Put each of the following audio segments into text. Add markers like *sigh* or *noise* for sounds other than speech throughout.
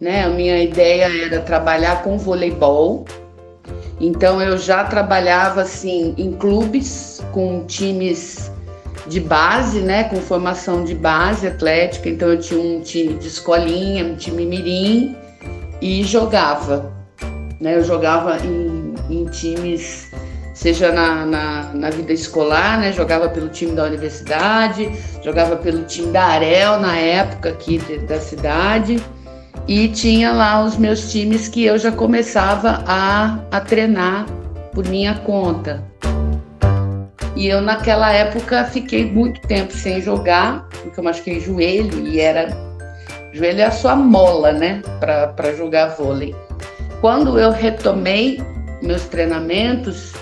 né? A minha ideia era trabalhar com voleibol. Então eu já trabalhava assim em clubes com times de base, né, com formação de base atlética. Então eu tinha um time de escolinha, um time mirim e jogava, né? Eu jogava em, em times seja na, na, na, vida escolar, né? Jogava pelo time da universidade, jogava pelo time da Arel na época aqui de, da cidade e tinha lá os meus times que eu já começava a, a treinar por minha conta. E eu naquela época fiquei muito tempo sem jogar, porque eu machuquei joelho e era joelho é a sua mola, né, para jogar vôlei. Quando eu retomei meus treinamentos,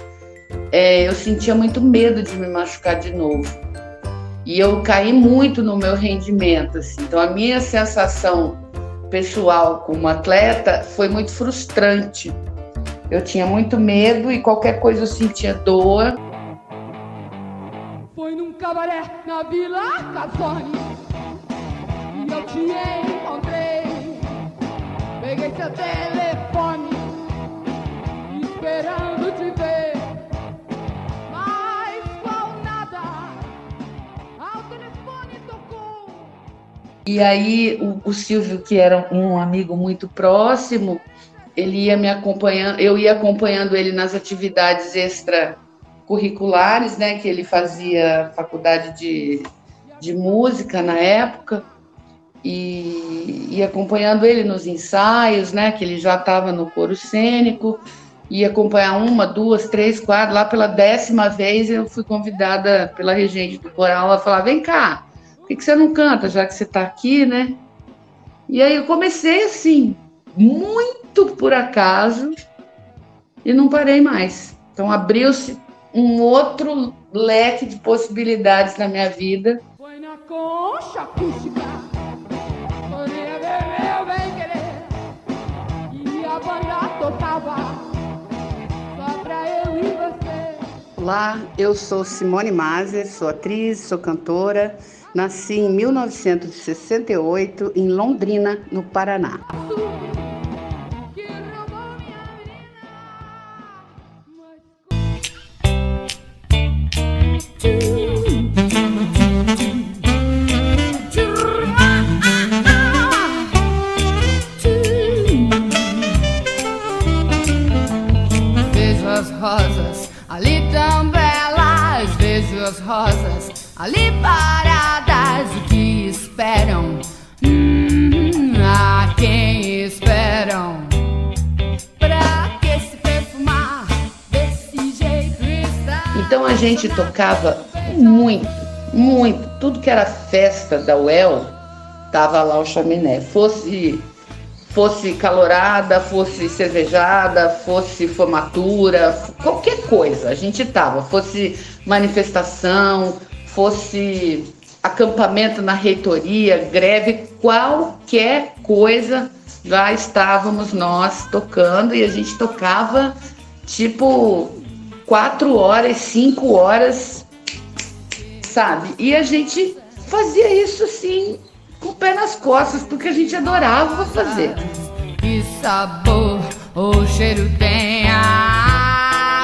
é, eu sentia muito medo de me machucar de novo. E eu caí muito no meu rendimento. Assim. Então, a minha sensação pessoal como atleta foi muito frustrante. Eu tinha muito medo e qualquer coisa eu sentia dor. Foi num cabaré na Vila Cafone e eu te encontrei. Peguei seu telefone esperando te E aí o, o, Silvio, que era um amigo muito próximo, ele ia me acompanhando, eu ia acompanhando ele nas atividades extracurriculares, né? Que ele fazia faculdade de, de música na época e ia acompanhando ele nos ensaios, né? Que ele já estava no coro cênico, ia acompanhar uma, duas, três, quatro. Lá pela décima vez eu fui convidada pela regente do coral a falar: vem cá, por que, você não canta, já que você está aqui, né? E aí eu comecei assim, muito por acaso, e não parei mais. Então abriu-se um outro leque de possibilidades na minha vida. Foi na concha acústica, meu bem querer, e a banda tocava só pra eu e você. Olá, eu sou Simone Mazer, sou atriz, sou cantora Nasci em 1968 em Londrina, no Paraná. Vejo as rosas ali belas, vejo as rosas ali paradas e que esperam? Hum, a quem esperam? Pra que se perfumar desse jeito está? Então a gente tocava muito muito. Tudo que era festa da UEL tava lá o chaminé. Fosse fosse calorada, fosse cervejada, fosse formatura, qualquer coisa, a gente tava, fosse manifestação, fosse acampamento na reitoria, greve, qualquer coisa, já estávamos nós tocando e a gente tocava tipo quatro horas, cinco horas, sabe? E a gente fazia isso assim, com o pé nas costas, porque a gente adorava fazer. Que sabor o cheiro tem água.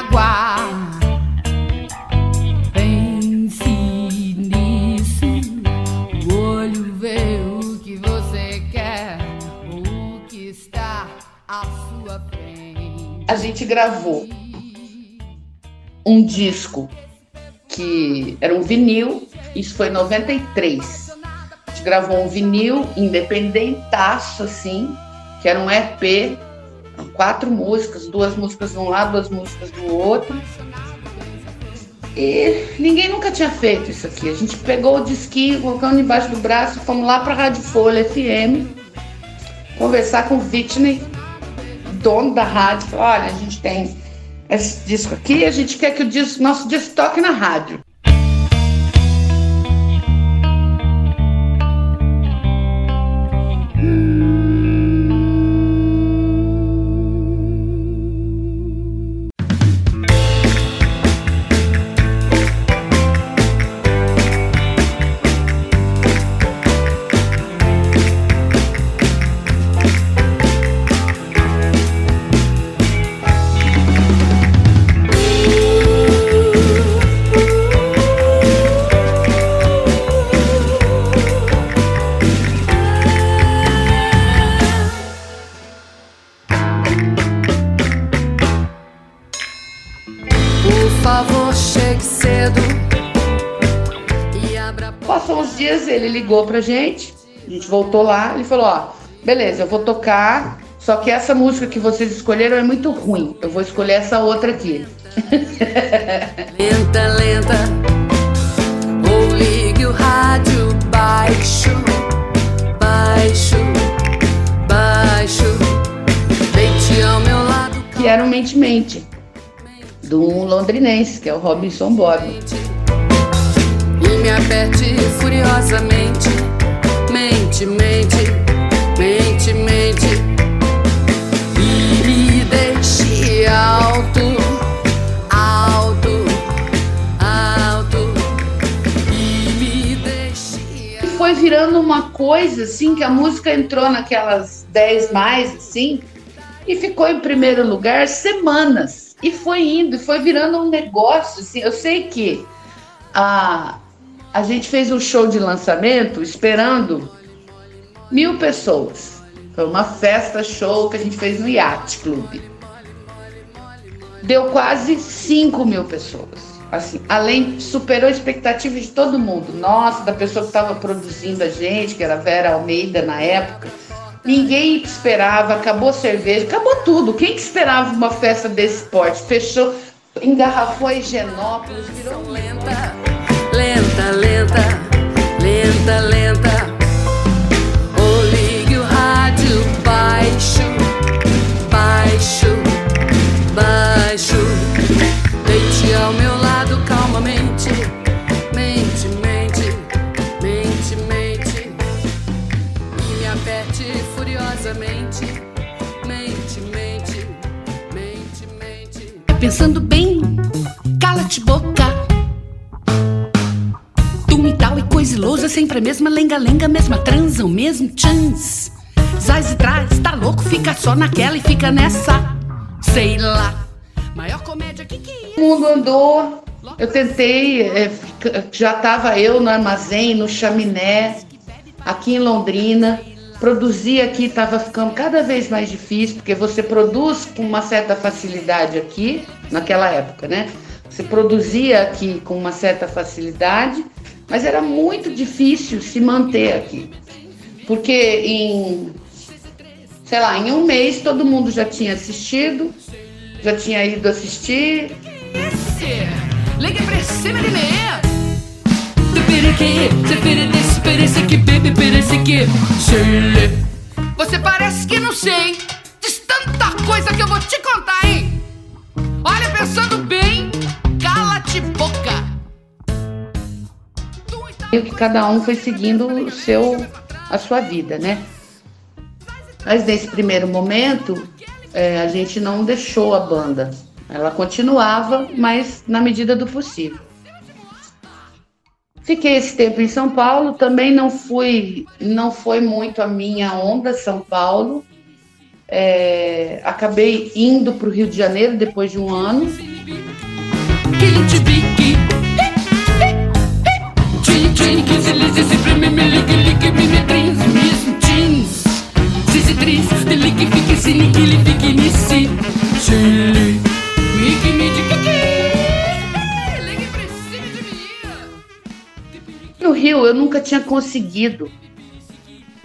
a gente gravou um disco que era um vinil, isso foi em 93. Gravou um vinil independentaço, assim, que era um EP, quatro músicas, duas músicas de um lado, duas músicas do outro. E ninguém nunca tinha feito isso aqui. A gente pegou o disquinho, colocamos embaixo do braço, fomos lá para a Rádio Folha FM conversar com o Whitney dono da rádio, falou, olha, a gente tem esse disco aqui, a gente quer que o disco, nosso disco toque na rádio. Ele ligou pra gente, a gente voltou lá, ele falou, ó, beleza, eu vou tocar, só que essa música que vocês escolheram é muito ruim. Eu vou escolher essa outra aqui. *laughs* lenta, lenta. Ou ligue o rádio baixo, baixo, baixo. Deite ao meu lado. Que era um Mente Mente, do londrinense, que é o Robinson Bob. E me aperte furiosamente. Mente, mente, mente, mente. E me deixe alto. foi virando uma coisa assim que a música entrou naquelas 10 mais assim e ficou em primeiro lugar semanas e foi indo e foi virando um negócio assim. Eu sei que a a gente fez um show de lançamento esperando mil pessoas. Foi uma festa show que a gente fez no Yacht Club. Deu quase 5 mil pessoas assim, além, superou a expectativa de todo mundo. Nossa, da pessoa que estava produzindo a gente, que era Vera Almeida na época. Ninguém esperava, acabou a cerveja, acabou tudo. Quem que esperava uma festa desse porte? Fechou, engarrafou a Higienópolis, virou lenta, lenta, lenta. Sempre a mesma lenga-lenga, mesma transa, o mesmo chance. Zaz e traz, tá louco, fica só naquela e fica nessa. Sei lá. Maior comédia que que. O mundo andou eu tentei, é, já estava eu no armazém, no chaminé, aqui em Londrina. Produzir aqui estava ficando cada vez mais difícil, porque você produz com uma certa facilidade aqui, naquela época, né? Você produzia aqui com uma certa facilidade, mas era muito difícil se manter aqui. Porque em, sei lá, em um mês todo mundo já tinha assistido, já tinha ido assistir. Ligue pra cima de mim. Você parece que não sei. Diz tanta coisa que eu vou te contar, hein? Olha, pensando bem, cala-te boca. Que cada um foi seguindo o seu, a sua vida, né? Mas nesse primeiro momento, é, a gente não deixou a banda. Ela continuava, mas na medida do possível. Fiquei esse tempo em São Paulo, também não fui, não foi muito a minha onda São Paulo. É, acabei indo para o Rio de Janeiro depois de um ano. Tinha conseguido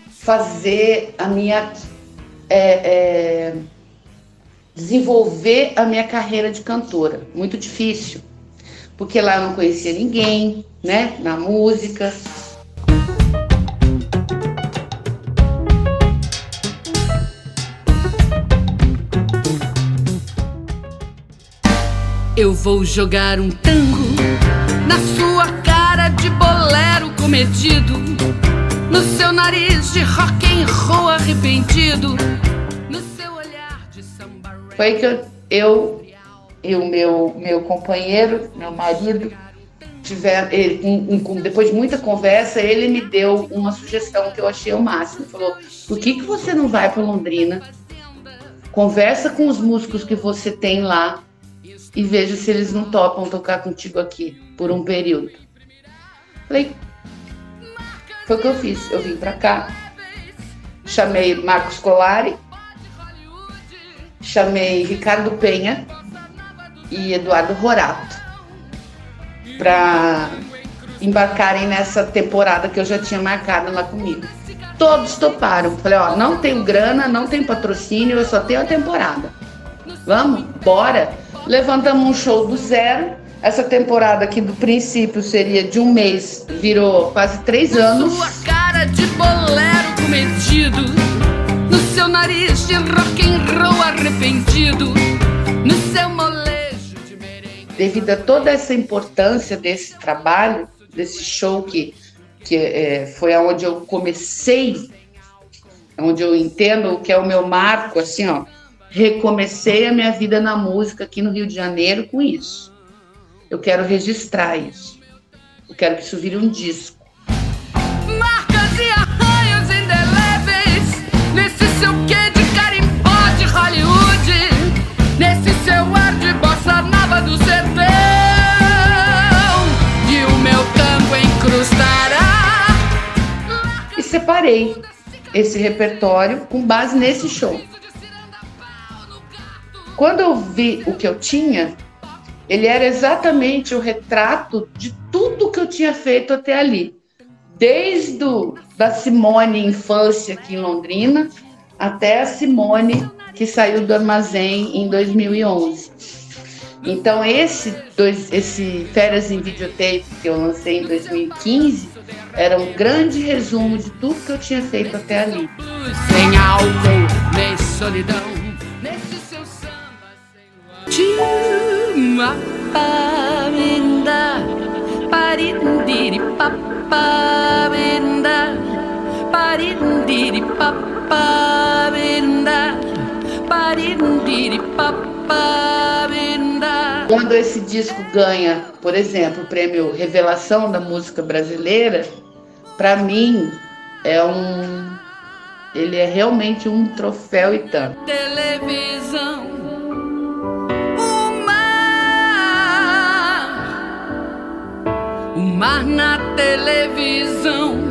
fazer a minha. É, é, desenvolver a minha carreira de cantora. Muito difícil. Porque lá eu não conhecia ninguém, né? Na música. Eu vou jogar um tango na sua cara de bolero comedido, no seu nariz de rock and roll arrependido, no seu olhar de samba. Foi que eu, eu e o meu, meu companheiro, meu marido, tiver, ele, um, um, depois de muita conversa, ele me deu uma sugestão que eu achei o máximo. Ele falou: por que, que você não vai para Londrina? Conversa com os músicos que você tem lá e veja se eles não topam tocar contigo aqui por um período. Falei, foi o que eu fiz. Eu vim para cá, chamei Marcos Colari, chamei Ricardo Penha e Eduardo Rorato. para embarcarem nessa temporada que eu já tinha marcado lá comigo. Todos toparam. Falei, ó, não tenho grana, não tem patrocínio, eu só tenho a temporada. Vamos, bora. Levantamos um show do zero. Essa temporada aqui do princípio seria de um mês, virou quase três anos. Sua cara de bolero cometido, no seu nariz de rock and roll arrependido, no seu molejo de merengue. Devido a toda essa importância desse trabalho, desse show que, que é, foi aonde eu comecei, onde eu entendo o que é o meu marco, assim, ó, recomecei a minha vida na música aqui no Rio de Janeiro com isso. Eu quero registrar isso. Eu quero que isso vire um disco. Marcas e arranhos indeléveis nesse seu quê de carimbó de Hollywood, nesse seu ar de bossa nova do sertão. E o meu tango encrustará. E separei esse repertório com base nesse show. Quando eu vi o que eu tinha, ele era exatamente o retrato de tudo que eu tinha feito até ali. Desde o, da Simone infância aqui em Londrina até a Simone que saiu do armazém em 2011. Então esse dois, esse Férias em Videotape que eu lancei em 2015 era um grande resumo de tudo que eu tinha feito até ali. Sem álcool, nem solidão, nesse seu samba sem Quando esse disco ganha, por exemplo, o prêmio Revelação da Música Brasileira, para mim é um ele é realmente um troféu e tanto. televisão. O mar na televisão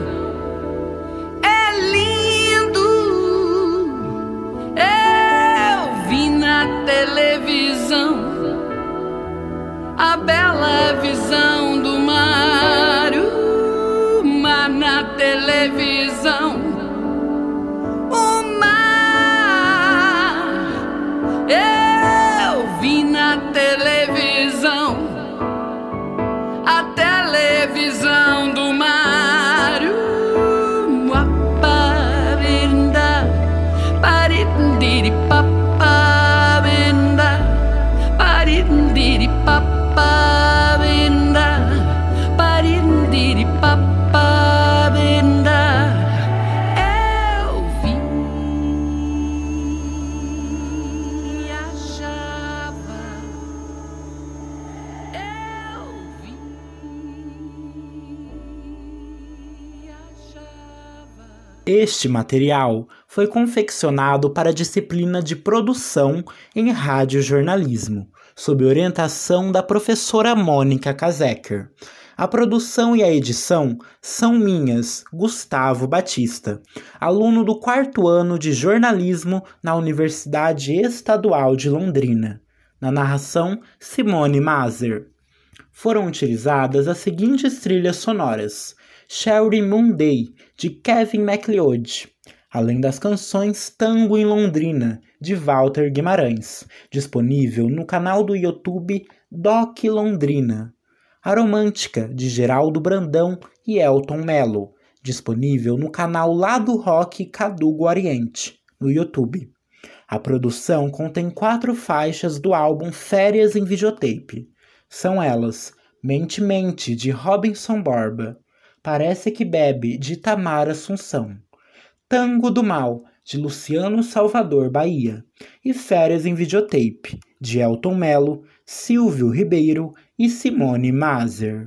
Este material foi confeccionado para a disciplina de produção em radiojornalismo, sob orientação da professora Mônica Kazeker. A produção e a edição são minhas, Gustavo Batista, aluno do quarto ano de jornalismo na Universidade Estadual de Londrina. Na narração, Simone Mazer. Foram utilizadas as seguintes trilhas sonoras: Sherry Moon Day, de Kevin MacLeod, além das canções Tango em Londrina, de Walter Guimarães, disponível no canal do YouTube Doc Londrina. A Romântica, de Geraldo Brandão e Elton Mello, disponível no canal Lado Rock Cadugo Oriente, no YouTube. A produção contém quatro faixas do álbum Férias em Videotape. São elas Mente Mente, de Robinson Borba, Parece que Bebe, de Tamara Assunção, Tango do Mal, de Luciano Salvador Bahia, e Férias em Videotape, de Elton Melo, Silvio Ribeiro e Simone Mazer.